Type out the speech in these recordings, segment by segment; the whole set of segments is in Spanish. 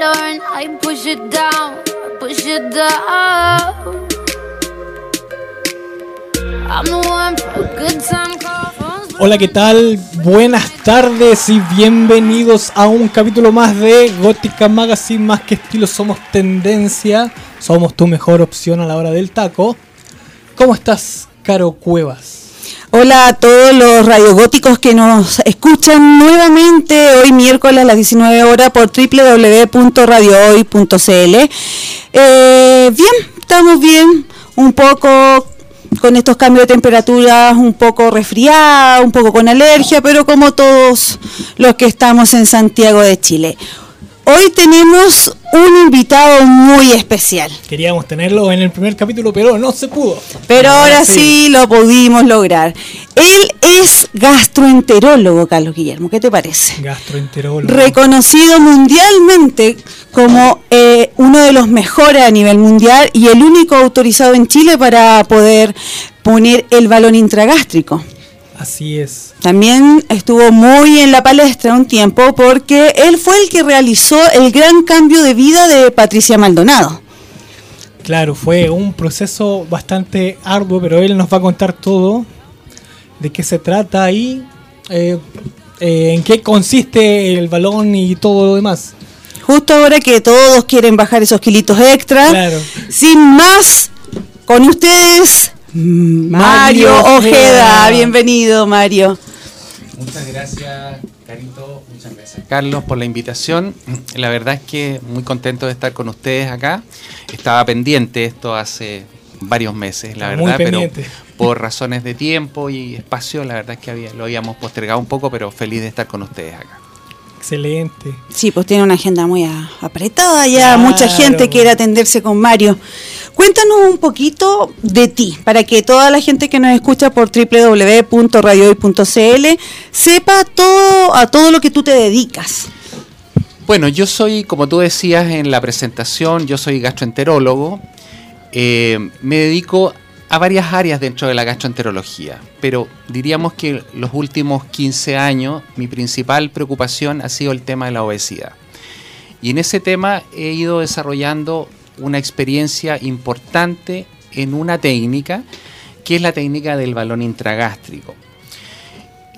I push it down, push it down. Good time Hola, ¿qué tal? Buenas tardes y bienvenidos a un capítulo más de Gótica Magazine, más que estilo somos tendencia, somos tu mejor opción a la hora del taco. ¿Cómo estás, Caro Cuevas? Hola a todos los radiogóticos que nos escuchan nuevamente hoy miércoles a las 19 horas por www.radiohoy.cl. Eh, bien, estamos bien, un poco con estos cambios de temperaturas, un poco resfriada, un poco con alergia, pero como todos los que estamos en Santiago de Chile. Hoy tenemos un invitado muy especial. Queríamos tenerlo en el primer capítulo, pero no se pudo. Pero ahora sí lo pudimos lograr. Él es gastroenterólogo, Carlos Guillermo. ¿Qué te parece? Gastroenterólogo. Reconocido mundialmente como eh, uno de los mejores a nivel mundial y el único autorizado en Chile para poder poner el balón intragástrico. Así es. También estuvo muy en la palestra un tiempo porque él fue el que realizó el gran cambio de vida de Patricia Maldonado. Claro, fue un proceso bastante arduo, pero él nos va a contar todo de qué se trata y eh, eh, en qué consiste el balón y todo lo demás. Justo ahora que todos quieren bajar esos kilitos extra. Claro. Sin más, con ustedes, Mario, Mario Ojeda. Ojeda. Bienvenido, Mario. Muchas gracias, Carito. Muchas gracias, Carlos, por la invitación. La verdad es que muy contento de estar con ustedes acá. Estaba pendiente esto hace varios meses, la verdad, pero por razones de tiempo y espacio, la verdad es que había, lo habíamos postergado un poco, pero feliz de estar con ustedes acá. Excelente. Sí, pues tiene una agenda muy apretada ya. Claro. Mucha gente quiere atenderse con Mario. Cuéntanos un poquito de ti, para que toda la gente que nos escucha por www.radiohoy.cl sepa todo a todo lo que tú te dedicas. Bueno, yo soy, como tú decías en la presentación, yo soy gastroenterólogo. Eh, me dedico a varias áreas dentro de la gastroenterología, pero diríamos que los últimos 15 años mi principal preocupación ha sido el tema de la obesidad. Y en ese tema he ido desarrollando una experiencia importante en una técnica, que es la técnica del balón intragástrico.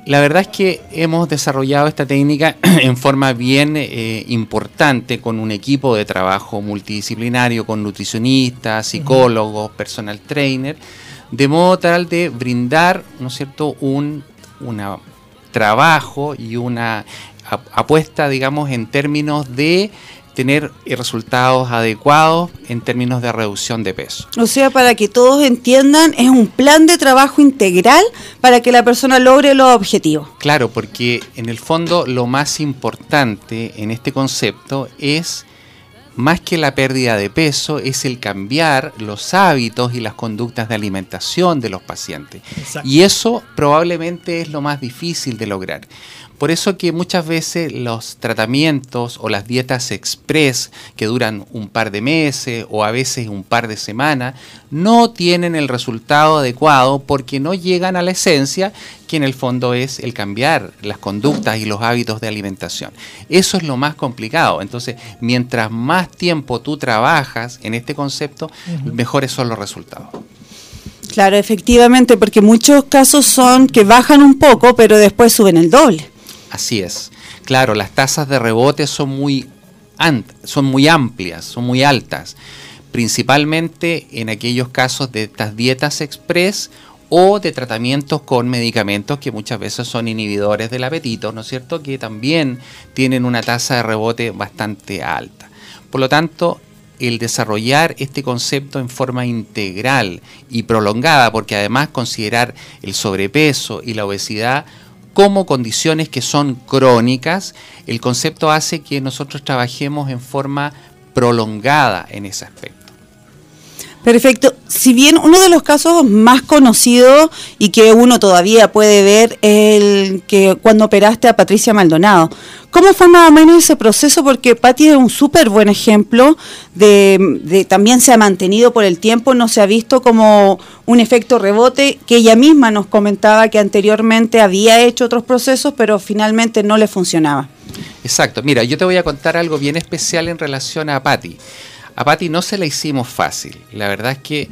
La verdad es que hemos desarrollado esta técnica en forma bien eh, importante con un equipo de trabajo multidisciplinario, con nutricionistas, psicólogos, personal trainer, de modo tal de brindar, ¿no es cierto?, un una trabajo y una ap- apuesta, digamos, en términos de tener resultados adecuados en términos de reducción de peso. O sea, para que todos entiendan, es un plan de trabajo integral para que la persona logre los objetivos. Claro, porque en el fondo lo más importante en este concepto es, más que la pérdida de peso, es el cambiar los hábitos y las conductas de alimentación de los pacientes. Exacto. Y eso probablemente es lo más difícil de lograr. Por eso que muchas veces los tratamientos o las dietas express que duran un par de meses o a veces un par de semanas no tienen el resultado adecuado porque no llegan a la esencia que en el fondo es el cambiar las conductas y los hábitos de alimentación. Eso es lo más complicado. Entonces, mientras más tiempo tú trabajas en este concepto, mejores son los resultados. Claro, efectivamente, porque muchos casos son que bajan un poco, pero después suben el doble. Así es. Claro, las tasas de rebote son muy, son muy amplias, son muy altas, principalmente en aquellos casos de estas dietas express o de tratamientos con medicamentos que muchas veces son inhibidores del apetito, ¿no es cierto? Que también tienen una tasa de rebote bastante alta. Por lo tanto, el desarrollar este concepto en forma integral y prolongada, porque además considerar el sobrepeso y la obesidad como condiciones que son crónicas, el concepto hace que nosotros trabajemos en forma prolongada en ese aspecto. Perfecto. Si bien uno de los casos más conocidos y que uno todavía puede ver es el que cuando operaste a Patricia Maldonado. ¿Cómo fue más o menos ese proceso? Porque Patti es un súper buen ejemplo de, también se ha mantenido por el tiempo, no se ha visto como un efecto rebote, que ella misma nos comentaba que anteriormente había hecho otros procesos, pero finalmente no le funcionaba. Exacto. Mira, yo te voy a contar algo bien especial en relación a Patti. A Patti no se la hicimos fácil. La verdad es que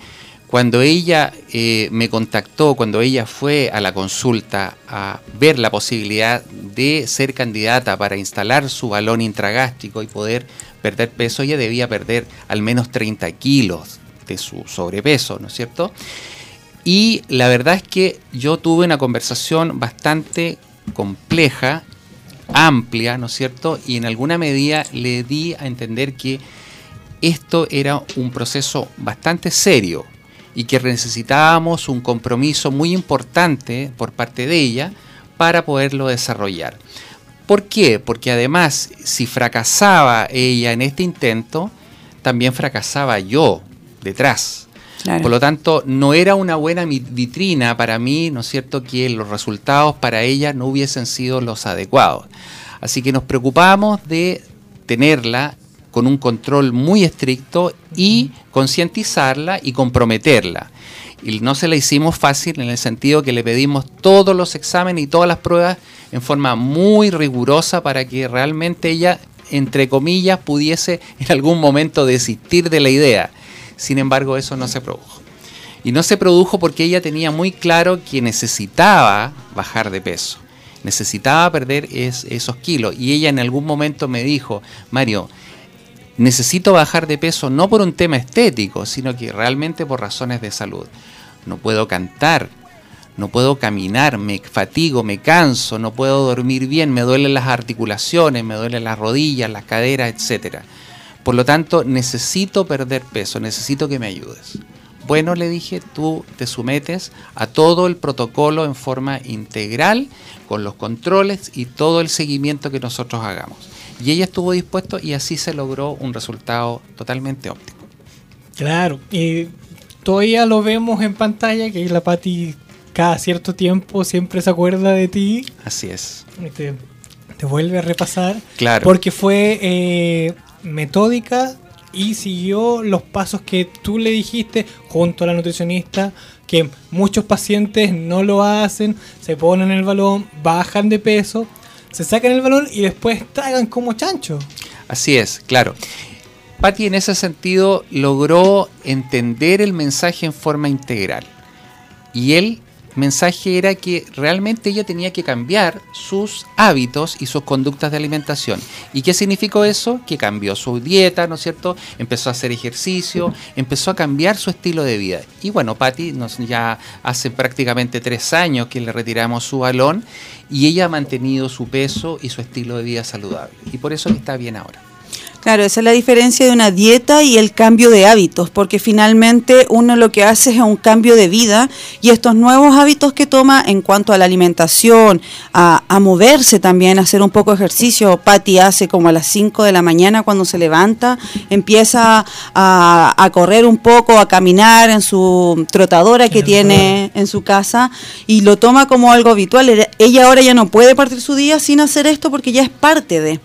cuando ella eh, me contactó, cuando ella fue a la consulta a ver la posibilidad de ser candidata para instalar su balón intragástrico y poder perder peso, ella debía perder al menos 30 kilos de su sobrepeso, ¿no es cierto? Y la verdad es que yo tuve una conversación bastante compleja, amplia, ¿no es cierto? Y en alguna medida le di a entender que esto era un proceso bastante serio y que necesitábamos un compromiso muy importante por parte de ella para poderlo desarrollar. ¿Por qué? Porque además, si fracasaba ella en este intento, también fracasaba yo detrás. Por lo tanto, no era una buena vitrina para mí, ¿no es cierto?, que los resultados para ella no hubiesen sido los adecuados. Así que nos preocupamos de tenerla con un control muy estricto y concientizarla y comprometerla. Y no se la hicimos fácil en el sentido que le pedimos todos los exámenes y todas las pruebas en forma muy rigurosa para que realmente ella, entre comillas, pudiese en algún momento desistir de la idea. Sin embargo, eso no se produjo. Y no se produjo porque ella tenía muy claro que necesitaba bajar de peso, necesitaba perder esos kilos. Y ella en algún momento me dijo, Mario, necesito bajar de peso no por un tema estético, sino que realmente por razones de salud. No puedo cantar, no puedo caminar, me fatigo, me canso, no puedo dormir bien, me duelen las articulaciones, me duelen las rodillas, las caderas, etcétera. Por lo tanto, necesito perder peso, necesito que me ayudes. Bueno, le dije, tú te sometes a todo el protocolo en forma integral, con los controles y todo el seguimiento que nosotros hagamos. Y ella estuvo dispuesto y así se logró un resultado totalmente óptimo. Claro, y todavía lo vemos en pantalla, que la Pati cada cierto tiempo siempre se acuerda de ti. Así es. Te, te vuelve a repasar. Claro. Porque fue eh, metódica y siguió los pasos que tú le dijiste junto a la nutricionista, que muchos pacientes no lo hacen, se ponen el balón, bajan de peso, se sacan el balón y después tragan como chancho. Así es, claro. Patti en ese sentido logró entender el mensaje en forma integral. Y él mensaje era que realmente ella tenía que cambiar sus hábitos y sus conductas de alimentación. ¿Y qué significó eso? Que cambió su dieta, ¿no es cierto? Empezó a hacer ejercicio, empezó a cambiar su estilo de vida. Y bueno, Patti nos, ya hace prácticamente tres años que le retiramos su balón y ella ha mantenido su peso y su estilo de vida saludable. Y por eso está bien ahora. Claro, esa es la diferencia de una dieta y el cambio de hábitos, porque finalmente uno lo que hace es un cambio de vida y estos nuevos hábitos que toma en cuanto a la alimentación, a, moverse también, a hacer un poco de ejercicio. Patti hace como a las 5 de la mañana cuando se levanta, empieza a, a correr un poco, a caminar en su trotadora que tiene en su casa y lo toma como algo habitual. Ella ahora ya no puede partir su día sin hacer esto porque ya es parte de...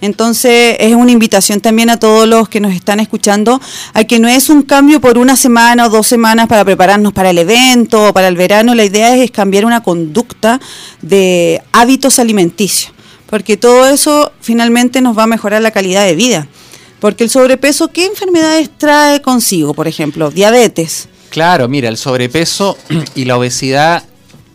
Entonces es una invitación también a todos los que nos están escuchando a que no es un cambio por una semana o dos semanas para prepararnos para el evento o para el verano, la idea es cambiar una conducta de hábitos alimenticios, porque todo eso finalmente nos va a mejorar la calidad de vida. Porque el sobrepeso, ¿qué enfermedades trae consigo? Por ejemplo, diabetes. Claro, mira, el sobrepeso y la obesidad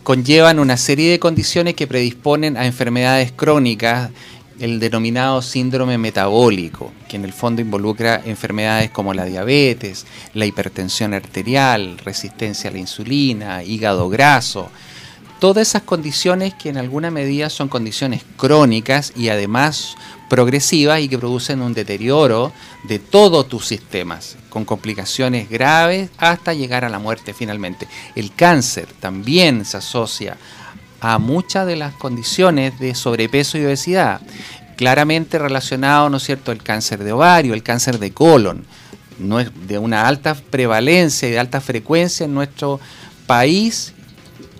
conllevan una serie de condiciones que predisponen a enfermedades crónicas el denominado síndrome metabólico, que en el fondo involucra enfermedades como la diabetes, la hipertensión arterial, resistencia a la insulina, hígado graso, todas esas condiciones que en alguna medida son condiciones crónicas y además progresivas y que producen un deterioro de todos tus sistemas, con complicaciones graves hasta llegar a la muerte finalmente. El cáncer también se asocia a muchas de las condiciones de sobrepeso y obesidad, claramente relacionado, ¿no es cierto?, el cáncer de ovario, el cáncer de colon, no es de una alta prevalencia y de alta frecuencia en nuestro país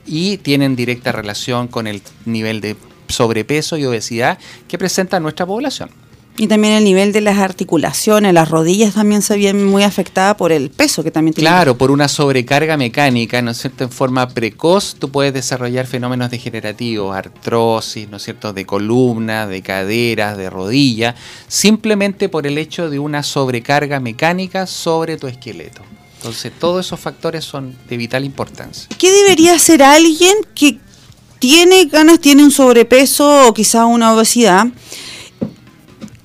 y tienen directa relación con el nivel de sobrepeso y obesidad que presenta nuestra población. Y también el nivel de las articulaciones, las rodillas también se ven muy afectadas por el peso que también tiene. Claro, por una sobrecarga mecánica, ¿no es cierto? En forma precoz tú puedes desarrollar fenómenos degenerativos, artrosis, ¿no es cierto? De columna, de caderas, de rodilla, simplemente por el hecho de una sobrecarga mecánica sobre tu esqueleto. Entonces, todos esos factores son de vital importancia. ¿Qué debería hacer alguien que tiene ganas, tiene un sobrepeso o quizá una obesidad?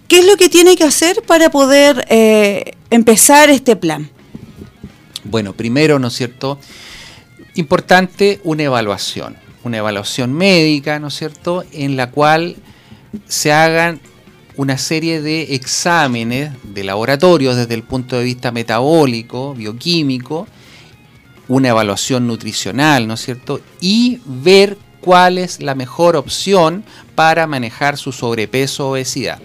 ¿Qué es lo que tiene que hacer para poder eh, empezar este plan? Bueno, primero, ¿no es cierto? Importante una evaluación, una evaluación médica, ¿no es cierto? En la cual se hagan una serie de exámenes de laboratorio desde el punto de vista metabólico, bioquímico, una evaluación nutricional, ¿no es cierto? Y ver cuál es la mejor opción para manejar su sobrepeso o obesidad.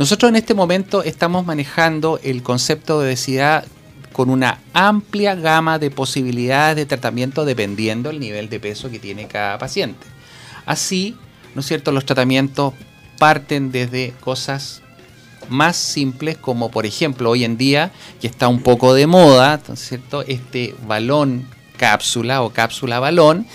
Nosotros en este momento estamos manejando el concepto de obesidad con una amplia gama de posibilidades de tratamiento dependiendo del nivel de peso que tiene cada paciente. Así, ¿no es cierto? Los tratamientos parten desde cosas más simples como por ejemplo hoy en día que está un poco de moda, ¿no es cierto? Este balón cápsula o cápsula balón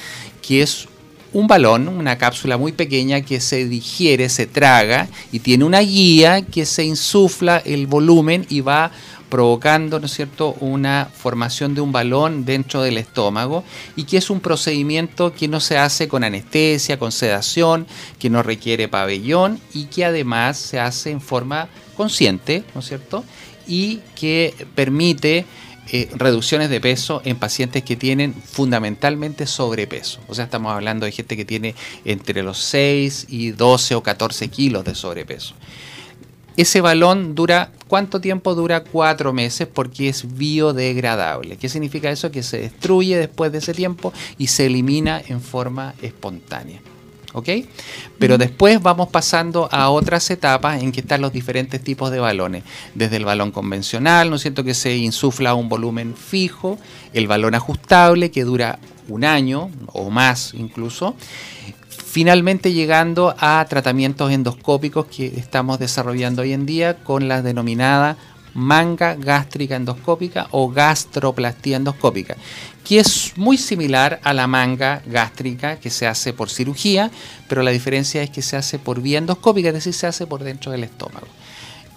que es un balón, una cápsula muy pequeña que se digiere, se traga y tiene una guía que se insufla el volumen y va provocando, ¿no es cierto?, una formación de un balón dentro del estómago y que es un procedimiento que no se hace con anestesia, con sedación, que no requiere pabellón y que además se hace en forma consciente, ¿no es cierto?, y que permite eh, reducciones de peso en pacientes que tienen fundamentalmente sobrepeso. O sea, estamos hablando de gente que tiene entre los 6 y 12 o 14 kilos de sobrepeso. Ese balón dura, ¿cuánto tiempo dura? Cuatro meses porque es biodegradable. ¿Qué significa eso? Que se destruye después de ese tiempo y se elimina en forma espontánea. ¿Ok? Pero después vamos pasando a otras etapas en que están los diferentes tipos de balones, desde el balón convencional, ¿no es cierto?, que se insufla un volumen fijo, el balón ajustable, que dura un año o más incluso, finalmente llegando a tratamientos endoscópicos que estamos desarrollando hoy en día con la denominada manga gástrica endoscópica o gastroplastía endoscópica, que es muy similar a la manga gástrica que se hace por cirugía, pero la diferencia es que se hace por vía endoscópica, es decir, se hace por dentro del estómago.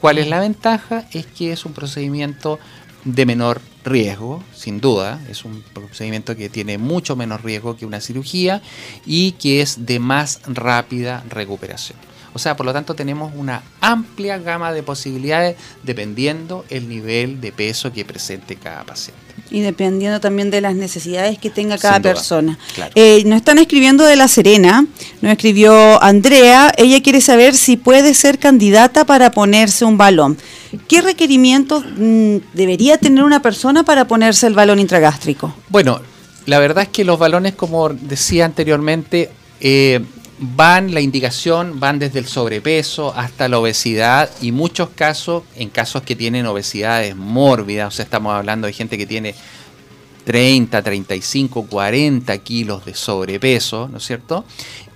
¿Cuál es la ventaja? Es que es un procedimiento de menor riesgo, sin duda, es un procedimiento que tiene mucho menos riesgo que una cirugía y que es de más rápida recuperación. O sea, por lo tanto tenemos una amplia gama de posibilidades dependiendo el nivel de peso que presente cada paciente. Y dependiendo también de las necesidades que tenga cada persona. Eh, nos están escribiendo de La Serena, nos escribió Andrea, ella quiere saber si puede ser candidata para ponerse un balón. ¿Qué requerimientos mm, debería tener una persona para ponerse el balón intragástrico? Bueno, la verdad es que los balones, como decía anteriormente, eh, van, la indicación van desde el sobrepeso hasta la obesidad y muchos casos, en casos que tienen obesidades mórbidas, o sea, estamos hablando de gente que tiene 30, 35, 40 kilos de sobrepeso, ¿no es cierto?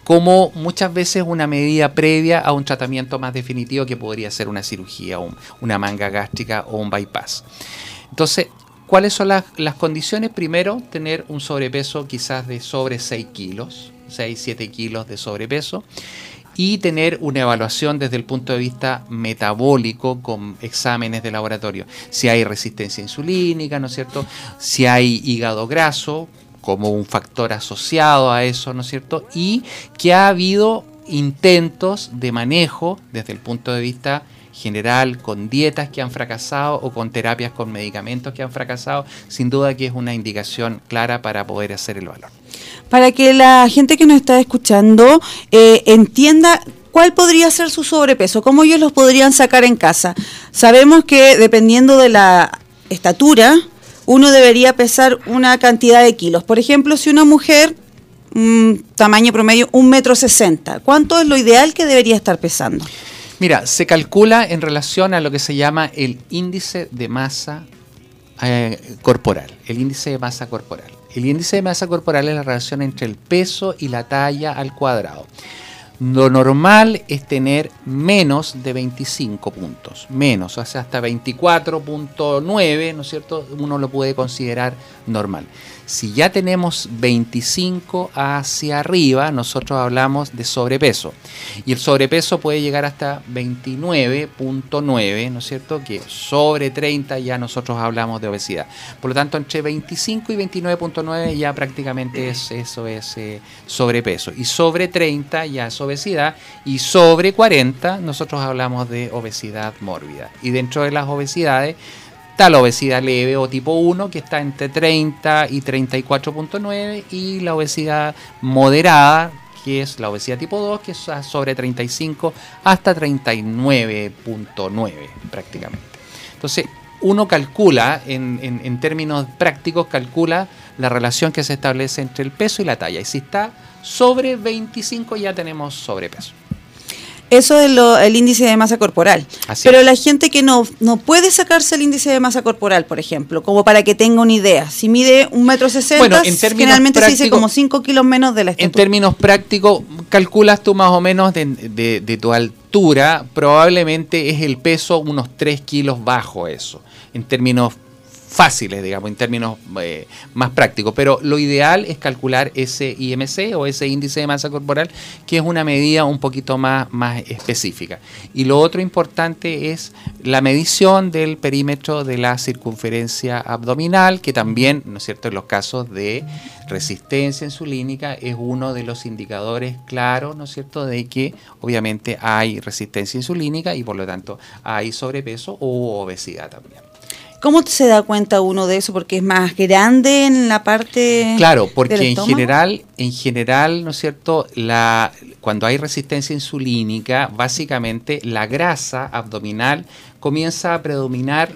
Como muchas veces una medida previa a un tratamiento más definitivo que podría ser una cirugía, una manga gástrica o un bypass. Entonces, ¿cuáles son las, las condiciones? Primero, tener un sobrepeso quizás de sobre 6 kilos, 6, 7 kilos de sobrepeso y tener una evaluación desde el punto de vista metabólico con exámenes de laboratorio. Si hay resistencia insulínica, ¿no es cierto? Si hay hígado graso como un factor asociado a eso, ¿no es cierto? Y que ha habido intentos de manejo desde el punto de vista general con dietas que han fracasado o con terapias con medicamentos que han fracasado, sin duda que es una indicación clara para poder hacer el valor para que la gente que nos está escuchando eh, entienda cuál podría ser su sobrepeso, cómo ellos los podrían sacar en casa. Sabemos que dependiendo de la estatura, uno debería pesar una cantidad de kilos. Por ejemplo, si una mujer, tamaño promedio, un metro sesenta, ¿cuánto es lo ideal que debería estar pesando? Mira, se calcula en relación a lo que se llama el índice de masa eh, corporal, el índice de masa corporal. El índice de masa corporal es la relación entre el peso y la talla al cuadrado. Lo normal es tener menos de 25 puntos, menos, o sea, hasta 24.9, ¿no es cierto? Uno lo puede considerar normal. Si ya tenemos 25 hacia arriba, nosotros hablamos de sobrepeso. Y el sobrepeso puede llegar hasta 29.9, ¿no es cierto? Que sobre 30 ya nosotros hablamos de obesidad. Por lo tanto, entre 25 y 29.9 ya prácticamente es, eso es eh, sobrepeso. Y sobre 30 ya es obesidad. Y sobre 40 nosotros hablamos de obesidad mórbida. Y dentro de las obesidades Está la obesidad leve o tipo 1, que está entre 30 y 34.9, y la obesidad moderada, que es la obesidad tipo 2, que es sobre 35 hasta 39.9 prácticamente. Entonces, uno calcula, en, en, términos prácticos, calcula la relación que se establece entre el peso y la talla. Y si está sobre 25 ya tenemos sobrepeso. Eso es el índice de masa corporal. Pero la gente que no, no puede sacarse el índice de masa corporal, por ejemplo, como para que tenga una idea, si mide un metro sesenta, generalmente se dice como 5 kilos menos de la estatura. En términos prácticos, calculas tú más o menos de, de tu altura, probablemente es el peso unos 3 kilos bajo eso, en términos fáciles, digamos, en términos eh, más prácticos. Pero lo ideal es calcular ese IMC o ese índice de masa corporal, que es una medida un poquito más, más específica. Y lo otro importante es la medición del perímetro de la circunferencia abdominal, que también, ¿no es cierto?, en los casos de resistencia insulínica es uno de los indicadores claros, ¿no es cierto?, de que obviamente hay resistencia insulínica y por lo tanto hay sobrepeso o obesidad también. ¿Cómo se da cuenta uno de eso? Porque es más grande en la parte. Claro, porque en general, en general, ¿no es cierto? La, cuando hay resistencia insulínica, básicamente la grasa abdominal comienza a predominar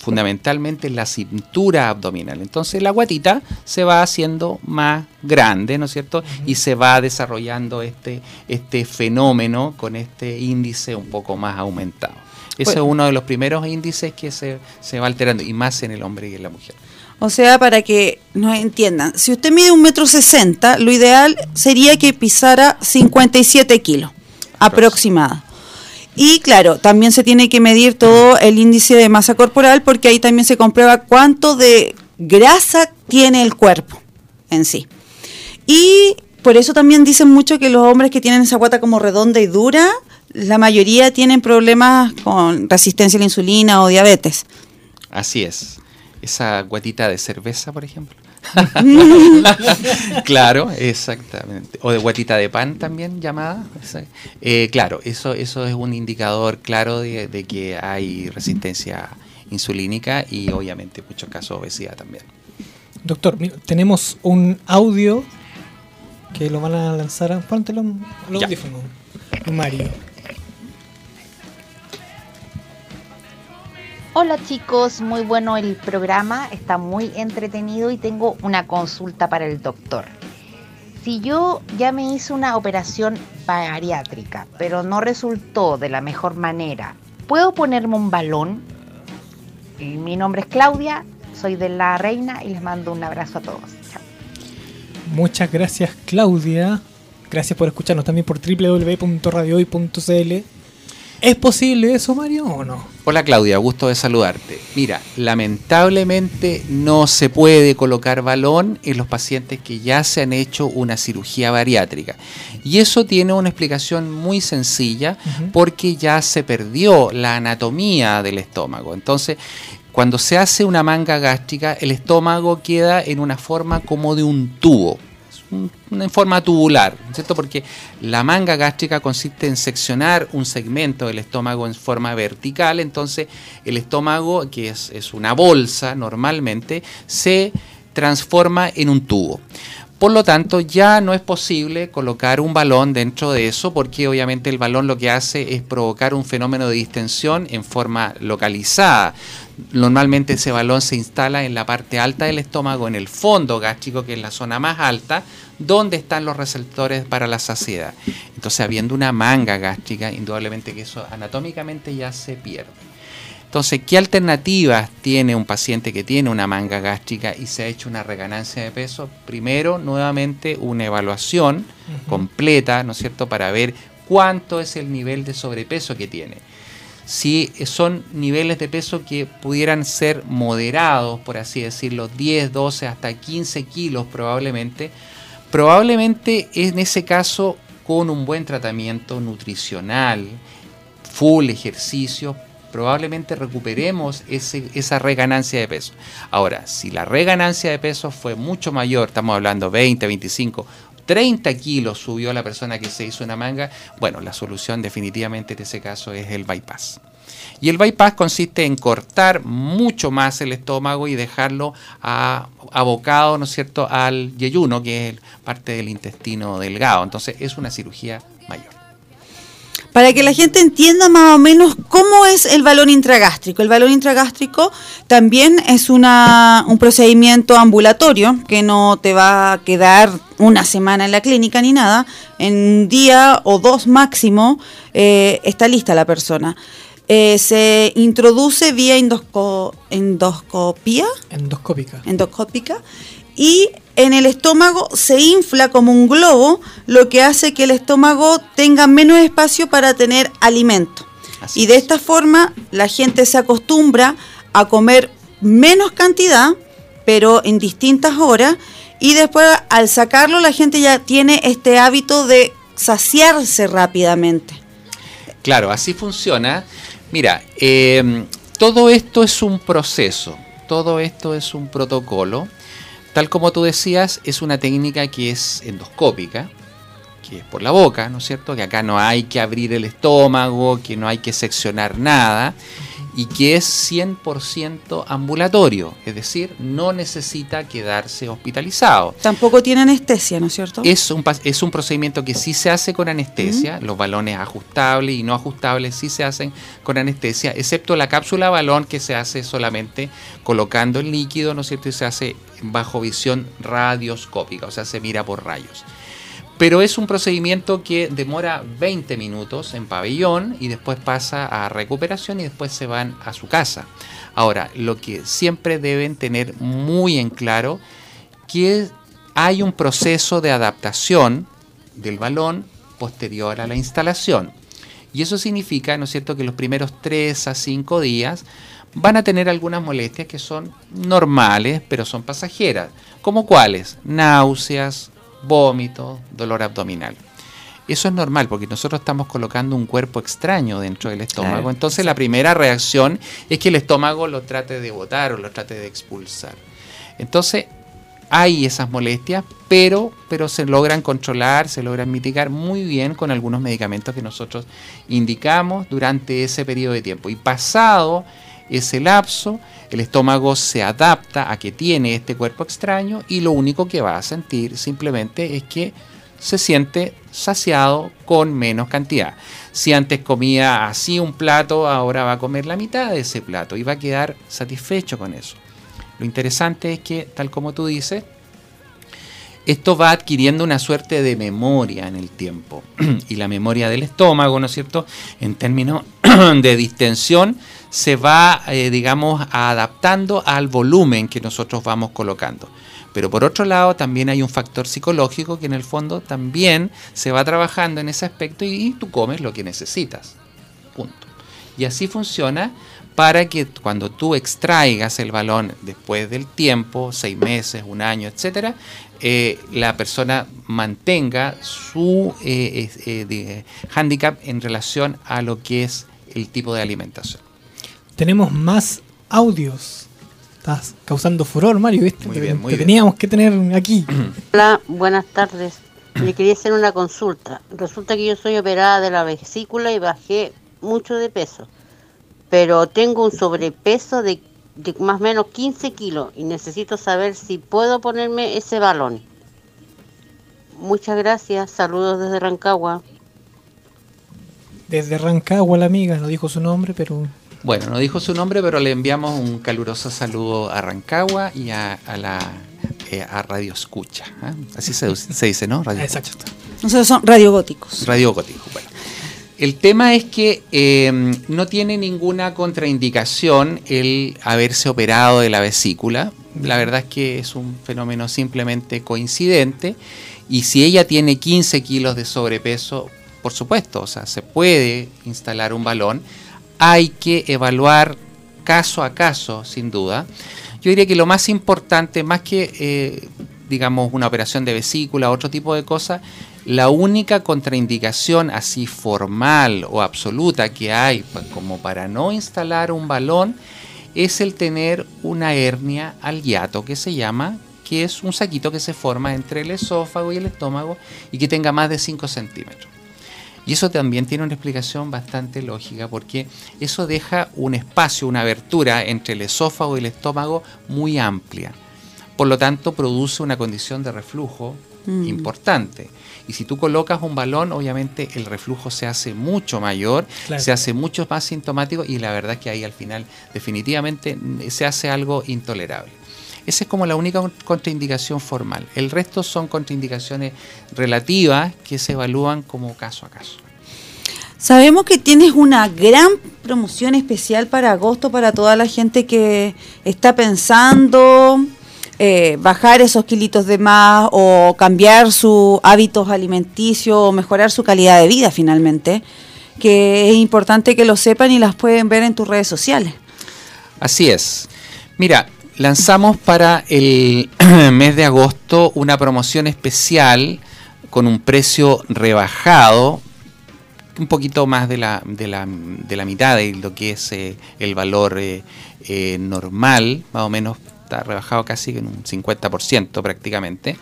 fundamentalmente en la cintura abdominal. Entonces la guatita se va haciendo más grande, ¿no es cierto? Y se va desarrollando este, este fenómeno con este índice un poco más aumentado. Ese es uno de los primeros índices que se, va alterando, y más en el hombre y en la mujer. O sea, para que nos entiendan, si usted mide un metro sesenta, lo ideal sería que pisara 57 kilos, aproximada. Y claro, también se tiene que medir todo el índice de masa corporal porque ahí también se comprueba cuánto de grasa tiene el cuerpo en sí. Y por eso también dicen mucho que los hombres que tienen esa guata como redonda y dura la mayoría tienen problemas con resistencia a la insulina o diabetes. Así es. Esa guatita de cerveza, por ejemplo. claro, exactamente. O de guatita de pan también llamada. Eh, claro, eso, eso es un indicador claro de, de, que hay resistencia insulínica y obviamente en muchos casos obesidad también. Doctor, tenemos un audio que lo van a lanzar. Póntelo al audífono, Mario. Hola chicos, muy bueno el programa, está muy entretenido y tengo una consulta para el doctor. Si yo ya me hice una operación bariátrica, pero no resultó de la mejor manera, ¿puedo ponerme un balón? mi nombre es Claudia, soy de La Reina y les mando un abrazo a todos. Muchas gracias Claudia. Gracias por escucharnos también por www.radiohoy.cl ¿Es posible eso, Mario, o no? Hola Claudia, gusto de saludarte. Mira, lamentablemente no se puede colocar balón en los pacientes que ya se han hecho una cirugía bariátrica. Y eso tiene una explicación muy sencilla porque ya se perdió la anatomía del estómago. Entonces, cuando se hace una manga gástrica, el estómago queda en una forma como de un tubo en forma tubular, ¿cierto? Porque la manga gástrica consiste en seccionar un segmento del estómago en forma vertical, entonces el estómago, que es, es una bolsa normalmente, se transforma en un tubo. Por lo tanto, ya no es posible colocar un balón dentro de eso porque obviamente el balón lo que hace es provocar un fenómeno de distensión en forma localizada. Normalmente ese balón se instala en la parte alta del estómago, en el fondo gástrico, que es la zona más alta, donde están los receptores para la saciedad. Entonces, habiendo una manga gástrica, indudablemente que eso anatómicamente ya se pierde. Entonces, ¿qué alternativas tiene un paciente que tiene una manga gástrica y se ha hecho una reganancia de peso? Primero, nuevamente, una evaluación completa, ¿no es cierto?, para ver cuánto es el nivel de sobrepeso que tiene. Si son niveles de peso que pudieran ser moderados, por así decirlo, 10, 12, hasta 15 kilos probablemente, probablemente en ese caso con un buen tratamiento nutricional, full ejercicio, probablemente recuperemos esa reganancia de peso. Ahora, si la reganancia de peso fue mucho mayor, estamos hablando 20, 25, 30 kilos subió la persona que se hizo una manga, bueno, la solución definitivamente en ese caso es el bypass. Y el bypass consiste en cortar mucho más el estómago y dejarlo abocado, ¿no es cierto?, al yeyuno, que es parte del intestino delgado. Entonces es una cirugía mayor para que la gente entienda más o menos cómo es el balón intragástrico. El balón intragástrico también es una, un procedimiento ambulatorio que no te va a quedar una semana en la clínica ni nada. En un día o dos máximo eh, está lista la persona. Eh, se introduce vía endoscopía. Endoscópica. Endoscópica. Y en el estómago se infla como un globo, lo que hace que el estómago tenga menos espacio para tener alimento. y de esta forma la gente se acostumbra a comer menos cantidad, pero en distintas horas, y después al sacarlo la gente ya tiene este hábito de saciarse rápidamente. Claro, así funciona. Mira, eh, todo esto es un proceso, todo esto es un protocolo Tal como tú decías, es una técnica que es endoscópica, que es por la boca, ¿no es cierto? Que acá no hay que abrir el estómago, que no hay que seccionar nada y que es 100% ambulatorio, es decir, no necesita quedarse hospitalizado. Tampoco tiene anestesia, ¿no es cierto? Es un, es un procedimiento que sí se hace con anestesia, los balones ajustables y no ajustables sí se hacen con anestesia, excepto la cápsula balón que se hace solamente colocando el líquido, ¿no es cierto? Y se hace bajo visión radioscópica, o sea, se mira por rayos. Pero es un procedimiento que demora 20 minutos en pabellón y después pasa a recuperación y después se van a su casa. Ahora, lo que siempre deben tener muy en claro que hay un proceso de adaptación del balón posterior a la instalación. Y eso significa, ¿no es cierto?, que los primeros 3 a 5 días van a tener algunas molestias que son normales, pero son pasajeras. ¿Como cuáles? Náuseas, vómito, dolor abdominal. Eso es normal porque nosotros estamos colocando un cuerpo extraño dentro del estómago. Entonces la primera reacción es que el estómago lo trate de botar o lo trate de expulsar. Entonces hay esas molestias, pero, pero se logran controlar, se logran mitigar muy bien con algunos medicamentos que nosotros indicamos durante ese periodo de tiempo. Y pasado ese lapso, el estómago se adapta a que tiene este cuerpo extraño y lo único que va a sentir simplemente es que se siente saciado con menos cantidad. Si antes comía así un plato, ahora va a comer la mitad de ese plato y va a quedar satisfecho con eso. Lo interesante es que, tal como tú dices, esto va adquiriendo una suerte de memoria en el tiempo. y la memoria del estómago, ¿no es cierto? En términos de distensión, se va, eh, digamos, adaptando al volumen que nosotros vamos colocando. Pero por otro lado, también hay un factor psicológico que en el fondo también se va trabajando en ese aspecto y, tú comes lo que necesitas. Punto. Y así funciona para que cuando tú extraigas el balón después del tiempo, seis meses, un año, etcétera, eh, la persona mantenga su eh, handicap en relación a lo que es el tipo de alimentación tenemos más audios. Estás causando furor, Mario, ¿viste? te, teníamos que tener aquí. Hola, buenas tardes. Le quería hacer una consulta. Resulta que yo soy operada de la vesícula y bajé mucho de peso. Pero tengo un sobrepeso de, de más o menos 15 kilos y necesito saber si puedo ponerme ese balón. Muchas gracias. Saludos desde Rancagua. Desde Rancagua la amiga, no dijo su nombre, pero bueno, no dijo su nombre, pero le enviamos un caluroso saludo a Rancagua y a, la eh, a Radio Escucha. ¿eh? Así se, dice, ¿no? Radio Exacto. Nosotros son radiogóticos. Radiogóticos, bueno. El tema es que eh, no tiene ninguna contraindicación el haberse operado de la vesícula. La verdad es que es un fenómeno simplemente coincidente. Y si ella tiene 15 kilos de sobrepeso, por supuesto, o sea, se puede instalar un balón. Hay que evaluar caso a caso, sin duda. Yo diría que lo más importante, más que, eh, digamos, una operación de vesícula, otro tipo de cosas, la única contraindicación así formal o absoluta que hay como para no instalar un balón es el tener una hernia al hiato que se llama, que es un saquito que se forma entre el esófago y el estómago y que tenga más de 5 centímetros. Y eso también tiene una explicación bastante lógica porque eso deja un espacio, una abertura entre el esófago y el estómago muy amplia. Por lo tanto, produce una condición de reflujo Mm. importante. Y si tú colocas un balón, obviamente el reflujo se hace mucho mayor, Claro. se hace mucho más sintomático y la verdad es que ahí al final definitivamente se hace algo intolerable. Esa es como la única con- contraindicación formal. El resto son contraindicaciones relativas que se evalúan como caso a caso. Sabemos que tienes una gran promoción especial para agosto para toda la gente que está pensando eh, bajar esos kilitos de más o cambiar sus hábitos alimenticios o mejorar su calidad de vida finalmente, que es importante que lo sepan y las pueden ver en tus redes sociales. Así es. Mira, lanzamos para el mes de agosto una promoción especial con un precio rebajado, un poquito más de la, de la, de la mitad de lo que es eh, el valor eh, normal, más o menos está rebajado casi en un 50% prácticamente,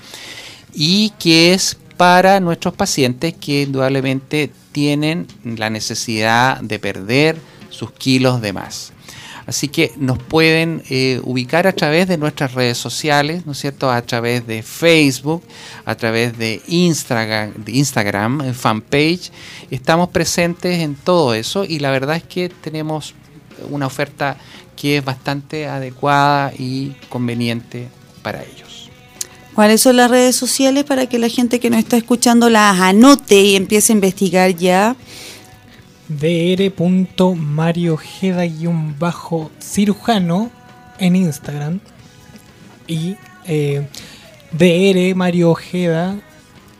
y que es para nuestros pacientes que indudablemente tienen la necesidad de perder sus kilos de más. Así que nos pueden eh, ubicar a través de nuestras redes sociales, ¿no es cierto? A través de Facebook, a través de Instagram, de Instagram, en fanpage. Estamos presentes en todo eso y la verdad es que tenemos una oferta que es bastante adecuada y conveniente para ellos. ¿Cuáles son las redes sociales para que la gente que nos está escuchando las anote y empiece a investigar ya? dr.mariojeda-cirujano en Instagram y eh, dr Mario Ojeda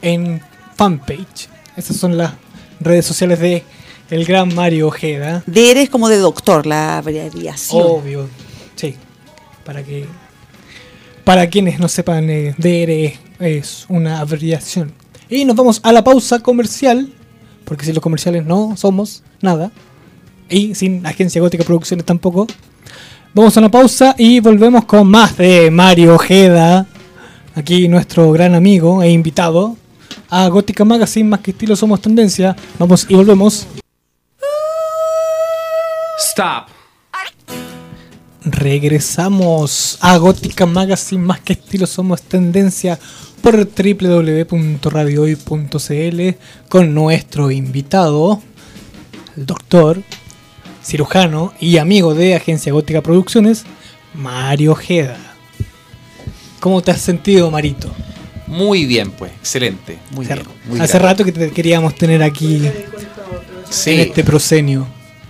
en fanpage. Esas son las redes sociales de el gran Mario Ojeda. De eres como de doctor, la abreviación. Obvio, sí. Para que para quienes no sepan, eh, DR es una abreviación. Y nos vamos a la pausa comercial, porque si los comerciales no somos nada, y sin Agencia Gótica Producciones tampoco. Vamos a una pausa y volvemos con más de Mario Ojeda, aquí nuestro gran amigo e invitado a Gótica Magazine, más que estilo somos tendencia. Vamos y volvemos. Stop. Regresamos a Gótica Magazine, más que estilo somos tendencia por www.radiohoy.cl con nuestro invitado, el doctor, cirujano y amigo de Agencia Gótica Producciones, Mario Ojeda. ¿Cómo te has sentido, Marito? Muy bien, pues, excelente. Muy Hace, bien. muy hace rato que te queríamos tener aquí Sí. en este proscenio.